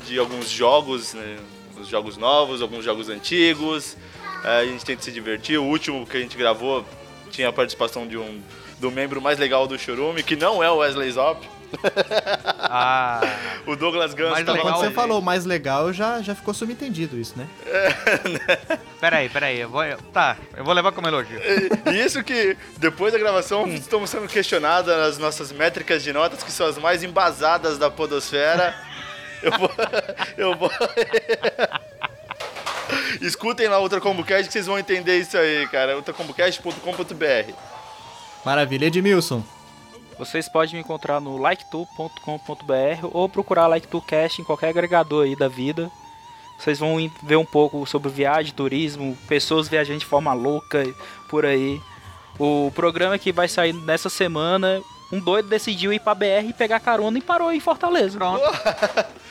de alguns jogos, né? Os jogos novos, alguns jogos antigos. É, a gente tenta se divertir. O último que a gente gravou tinha a participação de um do membro mais legal do Chorume, que não é o Wesley Zop. Ah. O Douglas Gans Mais tava legal, Quando você gente. falou mais legal, já, já ficou subentendido isso, né? Peraí, peraí. Eu vou, eu- tá, eu vou levar como elogio. E isso que depois da gravação estamos sendo questionados as nossas métricas de notas, que são as mais embasadas da podosfera. Eu vou. Eu vou. Escutem lá o Ultra Combocast que vocês vão entender isso aí, cara. ultracombocast.com.br. Maravilha. Edmilson, Vocês podem me encontrar no liketool.com.br ou procurar LikeToolCast em qualquer agregador aí da vida. Vocês vão ver um pouco sobre viagem, turismo, pessoas viajando de forma louca por aí. O programa que vai sair nessa semana, um doido decidiu ir pra BR e pegar carona e parou em Fortaleza. Pronto.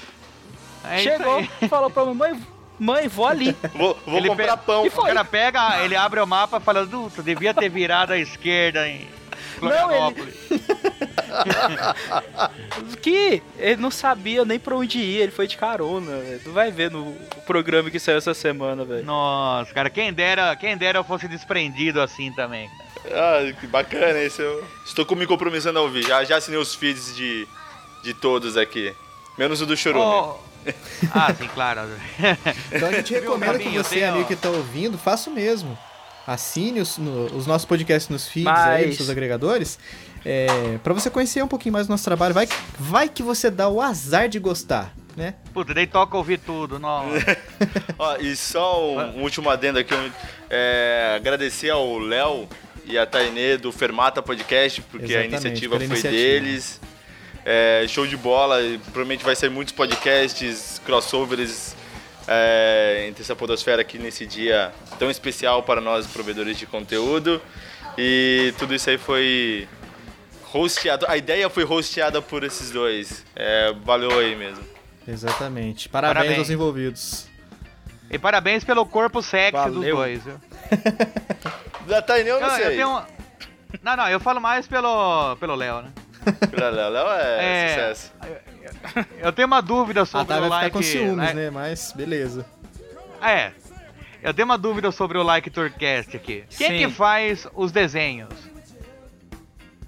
É Chegou, falou pra mãe, mãe, vou ali. Vou, vou comprar pe- pão. E O cara pega, ele abre o mapa e fala, "Du, tu devia ter virado à esquerda em Florianópolis. Que ele não sabia nem pra onde ir, ele foi de carona, velho. Tu vai ver no programa que saiu essa semana, velho. Nossa, cara, quem dera, quem dera eu fosse desprendido assim também. Ah, que bacana isso. Eu estou me comprometendo a ouvir. Já, já assinei os feeds de, de todos aqui. Menos o do Chorume. Oh. Ah, sim, claro. então a gente recomenda que você, tenho- amigo que tá ouvindo, faça o mesmo. Assine os, no- os nossos podcasts nos feeds Mas- aí, nos seus agregadores. É, para você conhecer um pouquinho mais do nosso trabalho. Vai, vai que você dá o azar de gostar. né? Puta, daí toca ouvir tudo, não. Ó, e só um, um último adendo aqui, um, é, agradecer ao Léo e a Tainê do Fermata Podcast, porque Exatamente, a iniciativa foi iniciativa. deles. É, show de bola, provavelmente vai sair muitos podcasts, crossovers é, entre essa podosfera aqui nesse dia tão especial para nós, provedores de conteúdo. E tudo isso aí foi hosteado, a ideia foi hosteada por esses dois. É, valeu aí mesmo. Exatamente. Parabéns, Parabéns. aos envolvidos. E parabéns pelo corpo sexy dos Valeu. dois, viu? Da Tainê eu não Não, eu sei. tenho um- Não, não, eu falo mais pelo pelo Léo, né? Léo, Léo é, É. sucesso. Eu tenho uma dúvida A sobre Thay o vai like. ficar com ciúmes, like- né? Mas beleza. É. Eu tenho uma dúvida sobre o Like Tourcast aqui. Quem Sim. que faz os desenhos?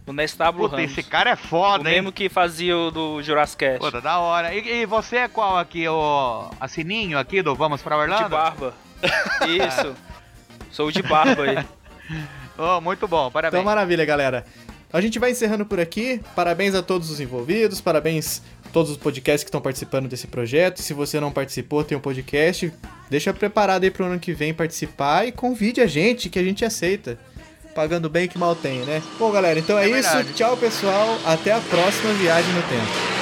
O Nestábulo Puta, Ramos. esse cara é O foda, hein? mesmo que fazia o do Jurassic Cast. Puta, da hora. E, e você é qual aqui? O a Sininho aqui do Vamos pra Orlando? De barba. Isso. Sou o de barba aí. Oh, muito bom, parabéns. Então, maravilha, galera. A gente vai encerrando por aqui. Parabéns a todos os envolvidos, parabéns todos os podcasts que estão participando desse projeto. Se você não participou, tem um podcast. Deixa preparado aí pro ano que vem participar e convide a gente, que a gente aceita. Pagando bem que mal tem, né? Bom, galera, então é, É isso. Tchau, pessoal. Até a próxima viagem no tempo.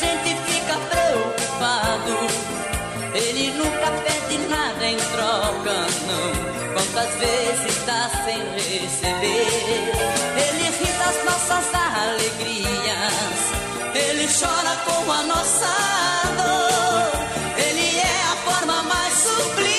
Gente fica preocupado. Ele nunca pede nada em troca, não. Quantas vezes dá sem receber? Ele ri das nossas alegrias, ele chora com a nossa dor. Ele é a forma mais sublime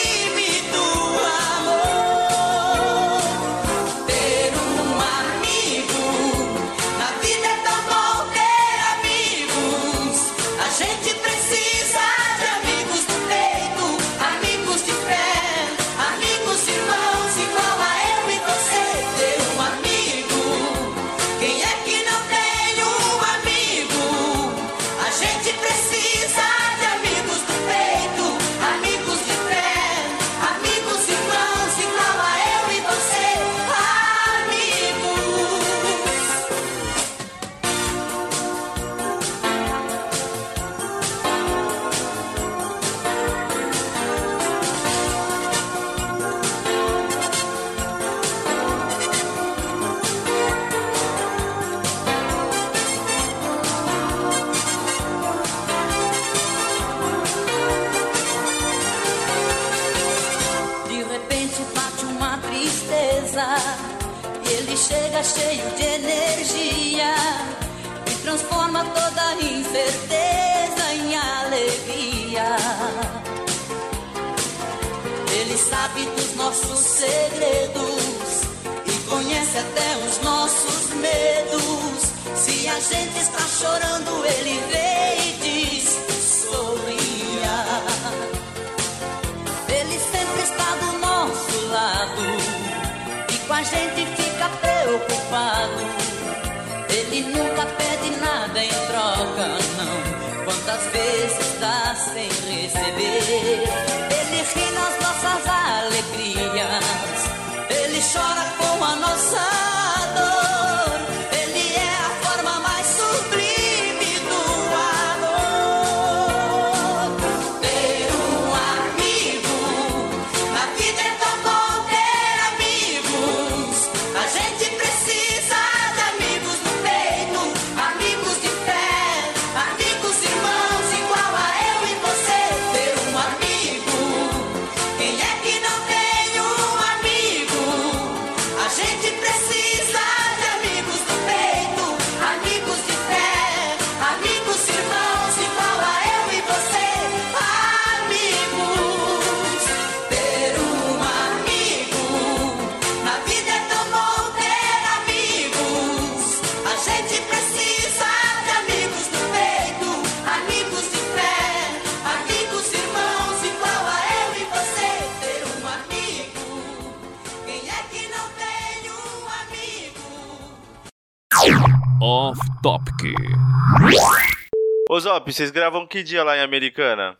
Ô Zop, vocês gravam que dia lá em Americana?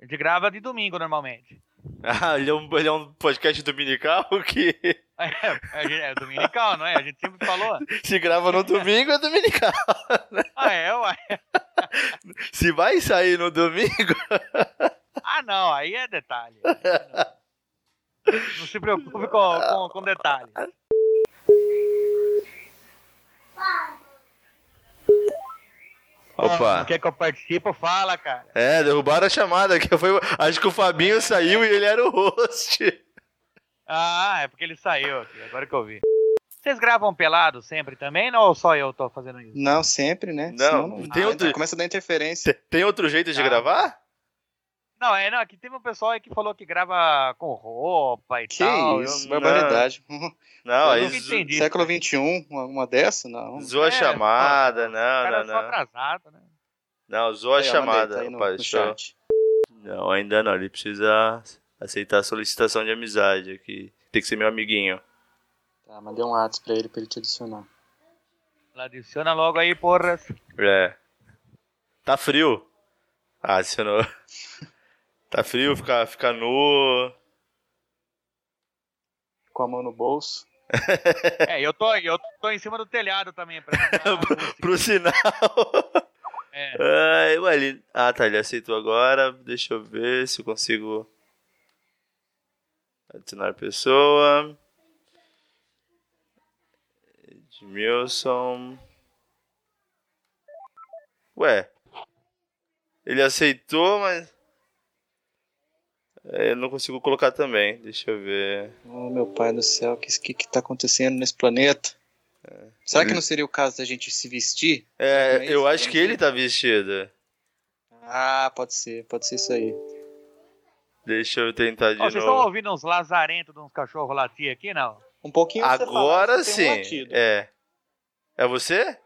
A gente grava de domingo normalmente. Ah, ele é um, ele é um podcast dominical que É, é, dominical, não é? A gente sempre falou. se grava no domingo é dominical. Ah, é. Se vai sair no domingo, Ah, não, aí é detalhe. Não se preocupe com, com, com detalhes. Opa. Não quer que eu participe? Fala, cara. É, derrubaram a chamada. Que foi, acho que o Fabinho saiu e ele era o host. Ah, é porque ele saiu aqui, agora que eu vi. Vocês gravam pelado sempre também, não, ou só eu tô fazendo isso? Não, sempre, né? Não, Senão tem ah, outro- então Começa a dar interferência. Tem- Tem outro jeito de Ah. gravar? Não, é, não, aqui teve um pessoal aí que falou que grava com roupa e Que tal. isso, eu- barbaridade. Não, Eu aí nunca zo- entendi. Século XXI, uma, uma dessa? Não. zoa a É, chamada. Não, não, são não. atrasados, né? Não, zoa a Aí, ó, mandei, chamada, tá no, rapaz. no eu-. Não, ainda não. Ele precisa aceitar a solicitação de amizade aqui. Tem que ser meu amiguinho. Tá, mandei um WhatsApp pra ele pra ele te adicionar. Ela adiciona logo aí, porras. É. Tá frio. Ah, adicionou. Tá frio, ficar fica nu. Com a mão no bolso. É, eu tô, eu tô em cima do telhado também. Pra a. Pro sinal. É. Ai, ué, ele... Ah, tá, ele aceitou agora. Deixa eu ver se eu consigo adicionar pessoa. Edmilson. Ué. Ele aceitou, mas. É, Eu não consigo colocar também. Deixa eu ver. Oh, meu pai do céu, o que, que, que tá acontecendo nesse planeta? Será que não seria o caso da gente se vestir? É, é eu acho que ele tá vestido. Ah, pode ser, pode ser isso aí. Deixa eu tentar de Ó, vocês estão novo. ouvindo uns lazarentos de uns cachorros latir aqui, não? Um pouquinho Agora um sim. latido. É. É você?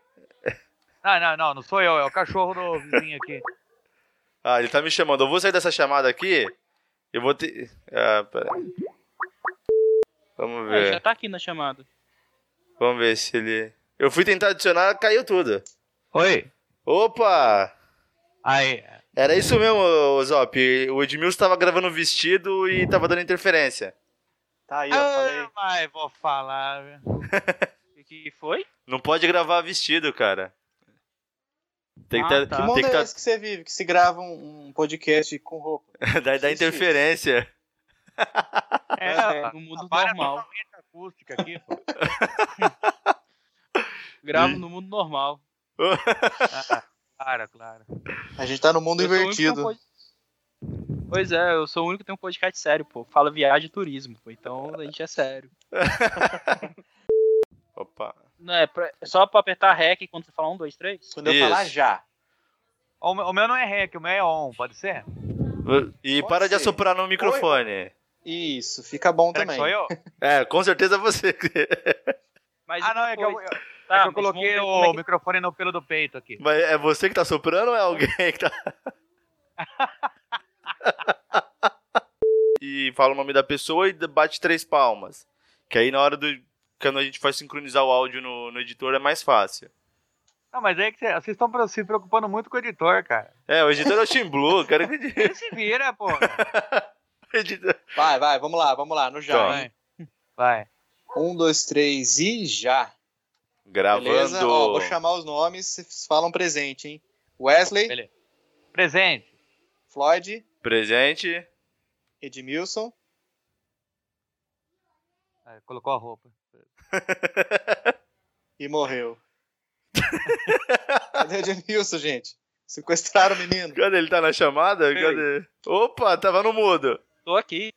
Não, não, não, não sou eu, é o cachorro do vizinho aqui. Ah, ele tá me chamando. Eu vou sair dessa chamada aqui. Eu vou ter. Ah, pera. Vamos É, já ver. tá aqui na chamada. Vamos ver se ele. Eu fui tentar adicionar, caiu tudo. Oi. Opa! Aí. Era isso mesmo, Zop. O Edmilson tava gravando vestido e tava dando interferência. Tá aí, falei. Ah, mas vou falar. O que foi? Não pode gravar vestido, cara. Tem que Ah, tá. Que tem mundo que é esse que você vive, que se grava um, um podcast com roupa? dá, dá interferência. É, no mundo normal. acústica aqui, pô. Gravo no mundo normal. Ah, claro, claro. A gente tá no mundo Eu um invertido. pod- Pois é, eu sou o único que tem um podcast sério, pô. Fala viagem e turismo, pô. Então a gente é sério. Opa. Não é, pra- é só pra apertar REC quando você fala um, dois, três? Quando eu Isso. falar já. O, meu- o meu não é rec, o meu é on, pode ser? E Pode para de ser. assoprar no microfone. Isso, fica bom Será que também. sou eu? É, com certeza você. Mas Ah, não, é que eu, eu- Tá, é que eu coloquei o é que- microfone no pelo do peito aqui. Mas é você que tá soprando ou é alguém que tá. e fala o nome da pessoa e bate três palmas. Que aí na hora do. Quando a gente vai sincronizar o áudio no, no editor é mais fácil. Não, mas é que cê- vocês estão se preocupando muito com o editor, cara. É, o editor é o Team Blue, cara. que- Ele se vira, pô. Vai, vai, vamos lá, vamos lá, no já. Hein? Vai. Um, dois, três e já. Gravando. Beleza? Ó, vou chamar os nomes, vocês falam presente, hein? Wesley, Beleza. Presente. Floyd, Presente. Edmilson, colocou a roupa. e morreu. Cadê o Edmilson, gente? Sequestraram o menino. Cadê? Ele tá na chamada? Cadê? Opa, tava no mudo. Tô aqui.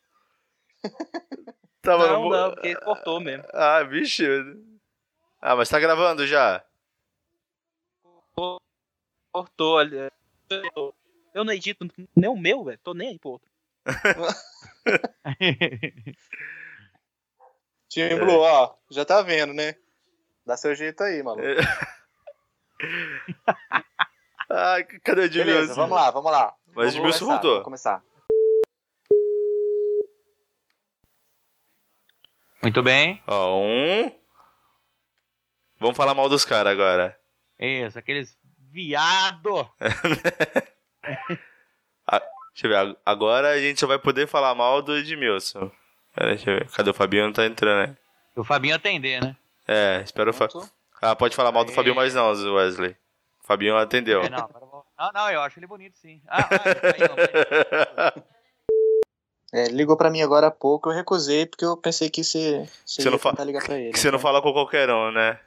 Tava no não, mudo. não, porque cortou mesmo. Ah, bicho. Ah, mas tá gravando já. Cortou ali. Eu não edito nem o meu, velho. Tô nem aí pro outro. Time Blue, ó, já tá vendo, né? Dá seu jeito aí, maluco. Ah, cadê o Edmilson? Beleza, vamos lá, vamos lá. Mas Vamos Edmilson começar, voltou. Vamos começar. Muito bem. Ó, um, Vamos falar mal dos caras agora. Isso, aqueles viado. Deixa eu ver, ag- agora a gente só vai poder falar mal do Edmilson. Pera, deixa eu ver. Cadê o Fabinho? Não tá entrando, né? O Fabinho atender, né? É, espero o Fa... Pronto. Ah, pode falar mal do Aê. Fabinho, mas não, Wesley. O Fabinho atendeu. É, não, eu não, não, eu acho ele bonito sim. Ah, ah, ele caiu, mas- É, ligou pra mim agora há pouco, eu recusei porque eu pensei que você, você, Você não ia fa- tentar ligar pra ele. que você não fala com qualquer um, né?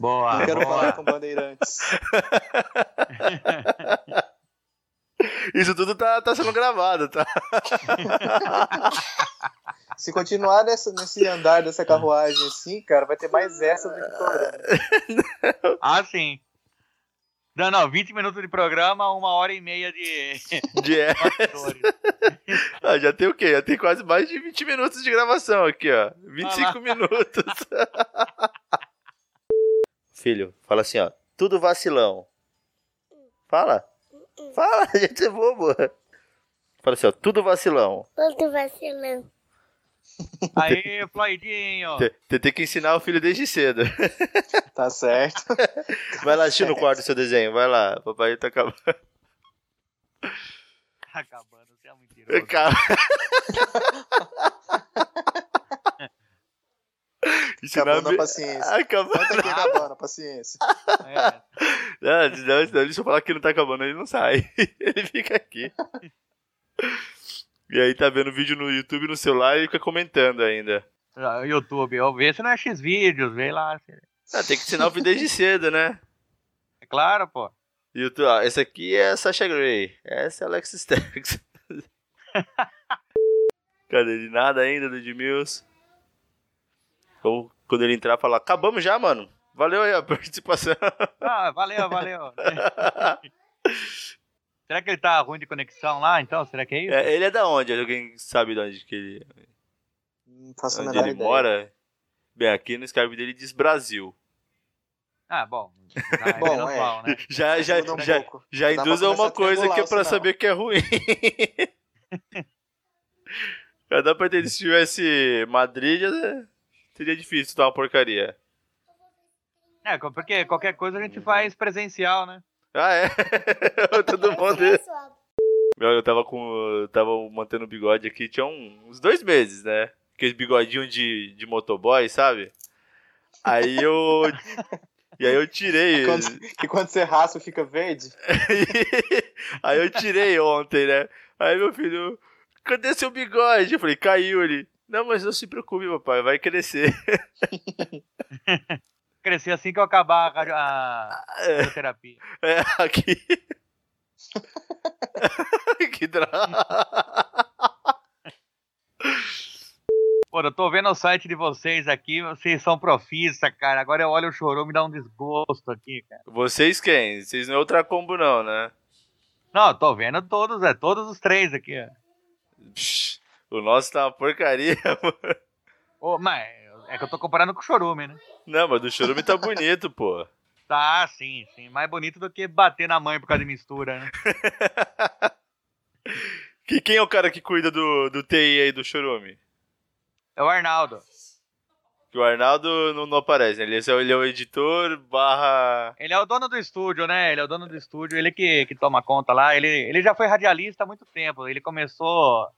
Boa, Não quero boa. falar com bandeirantes. Isso tudo tá, tá sendo gravado, tá? Se continuar nessa, nesse andar dessa carruagem assim, cara, vai ter mais essa do que programa. Ah, sim. Não, não, 20 minutos de programa, uma hora e meia de De... Ah, já tem o quê? Já tem quase mais de 20 minutos de gravação aqui, ó. 25 minutos. Filho, fala assim, ó. Tudo vacilão. Fala. Fala, gente é bobo. Fala assim, ó. Tudo vacilão. Quanto vacilão. Aí, Floydinho. Tem que ensinar o filho desde cedo. Tá certo. Vai lá assistir no quarto o seu desenho. Vai lá. Papai tá acabando. Tá acabando, você é mentiroso. Calma. Ensinar Acabando a paciência. Acabando. Aqui, acabando a paciência. É, Não, ele só falar que não tá acabando, ele não sai. Ele fica aqui. E aí tá vendo vídeo no YouTube no celular e fica comentando ainda. Ah, YouTube, eu vejo se não é X vídeos, vê lá. Ah, tem que ensinar o vídeo desde cedo, né? É claro, pô. YouTube, ó, esse aqui é a Sasha Grey. Essa é a Alex Stacks. Cadê ele? Nada ainda do Edmilson. Ou quando ele entrar, falar: Acabamos já, mano. Valeu aí a participação. Ah, valeu, valeu. Será que ele tá ruim de conexão lá, então? Será que é isso? É, ele é da onde? Alguém sabe de onde que ele, Não faço a onde ele ideia. mora? Bem, aqui no Skype dele diz Brasil. Ah, bom. Já é Bom, menos é. mal, né? Já, já, Muda um já, já induz a uma coisa que é pra saber que é ruim. Já dá pra entender se tivesse Madrid, já seria difícil tá uma porcaria. É, porque qualquer coisa a gente faz presencial, né? Ah, é? Todo mundo. Pessoal, Meu, eu tava com. Eu tava mantendo o bigode aqui, tinha um- uns dois meses, né? Aqueles bigodinho de, de motoboy, sabe? Aí eu. E aí eu tirei. Quando, que quando você raspa fica verde? aí eu tirei ontem, né? Aí meu filho, cadê seu bigode? Eu falei, caiu ele. Não, mas não se preocupe, papai, vai crescer. Crescer assim que eu acabar a, radio- a radioterapia. É, aqui. que drama. Pô, eu tô vendo o site de vocês aqui, vocês são profissa, cara. Agora eu olho o chorou, me dá um desgosto aqui, cara. Vocês quem? Vocês não é outra combo, não, né? Não, eu tô vendo todos, é todos os três aqui, ó. Psh, o nosso tá uma porcaria, mano. Ô, mas é que eu tô comparando com o chorume, né? Não, mas do chorume tá bonito, pô. Tá, sim, sim. Mais bonito do que bater na mãe por causa de mistura, né? Que, quem é o cara que cuida do, do TI aí do chorume? É o Arnaldo. Que o Arnaldo não, não aparece, né? Ele é, ele é o editor barra. Ele é o dono do estúdio, né? Ele é o dono do estúdio, ele que, que toma conta lá. Ele, ele já foi radialista há muito tempo. Ele começou.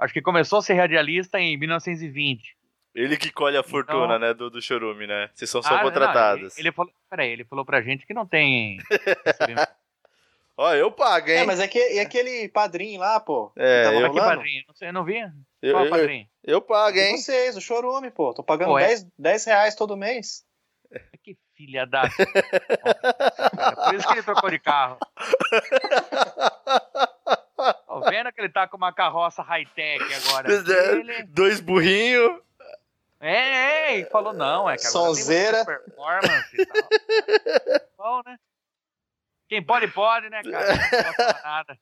Acho que começou a ser radialista em 1920. Ele que colhe a fortuna, Então- né, do, do chorume, né? Vocês são só Ah, contratados. não, ele, ele falou, peraí, ele falou pra gente que não tem. Ó, eu pago, hein? É, mas é que, e aquele padrinho lá, pô? É, que tava eu- Mas que padrinho? Não sei, eu não vi? eu, Qual eu, padrinho? eu pago, E hein? vocês, o chorume, pô. Tô pagando Pô, é? 10, 10 reais todo mês. Que filha da. Cara, Por isso que ele trocou de carro. Tô vendo que ele tá com uma carroça high-tech agora. Ele... Dois burrinhos. É, é, e falou não, é que agora tem Sonzeira. muita performance e tal. Bom, né? Quem pode, pode, né, cara? Não falar nada.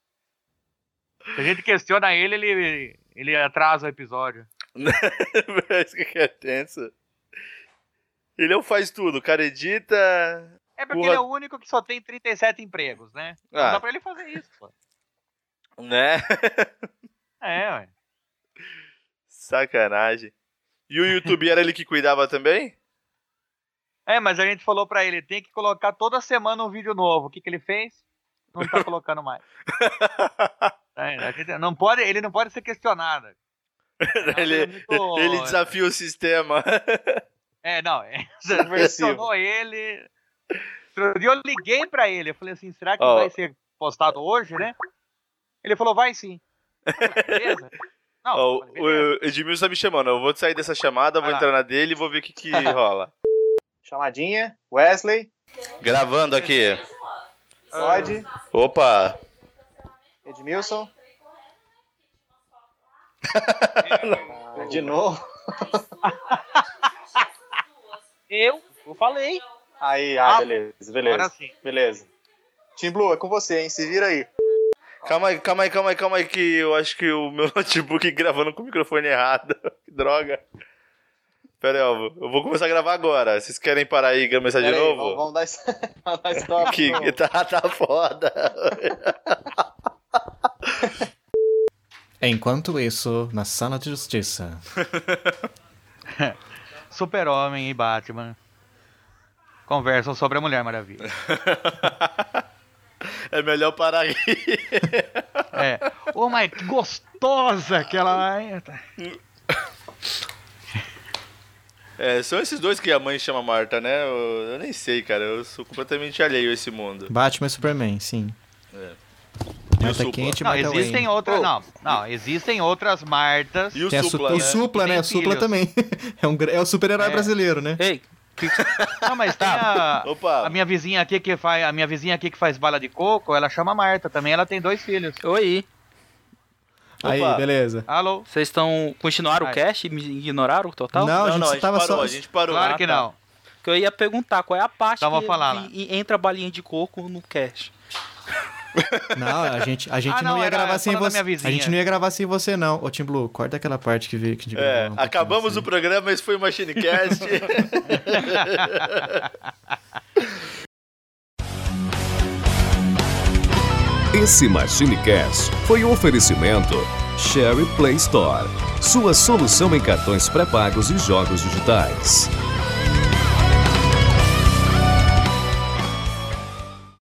Se a gente questiona ele, ele, ele atrasa o episódio. Parece que é tenso. Ele é o faz tudo. O cara edita. É porque Porra. ele é o único que só tem 37 empregos, né? Não Ah. dá pra ele fazer isso, pô. Né? É, ué. Sacanagem. E o YouTube era ele que cuidava também? É, mas a gente falou pra ele, tem que colocar toda semana um vídeo novo. O que, que ele fez? Não tá colocando mais. É, não pode, ele não pode ser questionado. ele, é muito- ele desafia o sistema. É, não, é, questionou ele. Outro dia eu liguei pra ele, eu falei assim, será que Ó. vai ser postado hoje, né? Ele falou, vai sim. Beleza. Não, beleza. o Edmilson tá me chamando. Eu vou sair dessa chamada, vou lá. entrar na dele e vou ver o que, que rola. Chamadinha. Wesley. Gravando aqui. Rod. Opa! Edmilson. Ah, de novo. Eu, eu falei. Aí, ah, Ah, beleza, Agora beleza. sim. Beleza. Team Blue, é com você, hein? Se vira aí. Calma aí, calma aí, calma aí, calma aí, que eu acho que o meu notebook gravando com o microfone errado. Que droga. Pera aí, ó, eu vou começar a gravar agora. Vocês querem parar aí e começar de Pera aí, novo? vamos, vamos dar, vamos dar stop. Que Vamos. tá, tá foda. Enquanto isso, na sala de justiça. Super-Homem e Batman conversam sobre a Mulher Maravilha. É melhor parar aí. É. Ô, mas que gostosa aquela. É, são esses dois que a mãe chama Marta, né? Eu, eu nem sei, cara. Eu sou completamente alheio a esse mundo. Batman e Superman, sim. É. Marta Supla? Quente Não, Marta existem Wayne. outras. Oh. Não, não, existem outras Martas. E o Supla, o né? Supla, Que né? O Supla também. É, um, é o super-herói É. brasileiro, né? Ei, Não, mas tem a, Opa. a minha vizinha aqui que faz. A minha vizinha aqui que faz bala de coco, ela chama Marta também, ela tem dois filhos. oi. Aí, Opa. beleza. Alô? Vocês estão. Continuaram Ai. o cast e me ignoraram total? Não, a Não, gente não, a gente tava parou, só. a gente parou. Claro Ah, que tá. não. Que eu ia perguntar qual é a parte Então vou que falar entra a balinha de coco no cast. Não, a gente, a gente Ah, não, não, ia era gravar sem você. A gente não ia gravar sem você, não. Ô, Tim Blue, corta aquela parte que veio que É, um acabamos assim. o programa, esse foi o MachineCast. Esse MachineCast foi um oferecimento Sherry Play Store, sua solução em cartões pré-pagos e jogos digitais.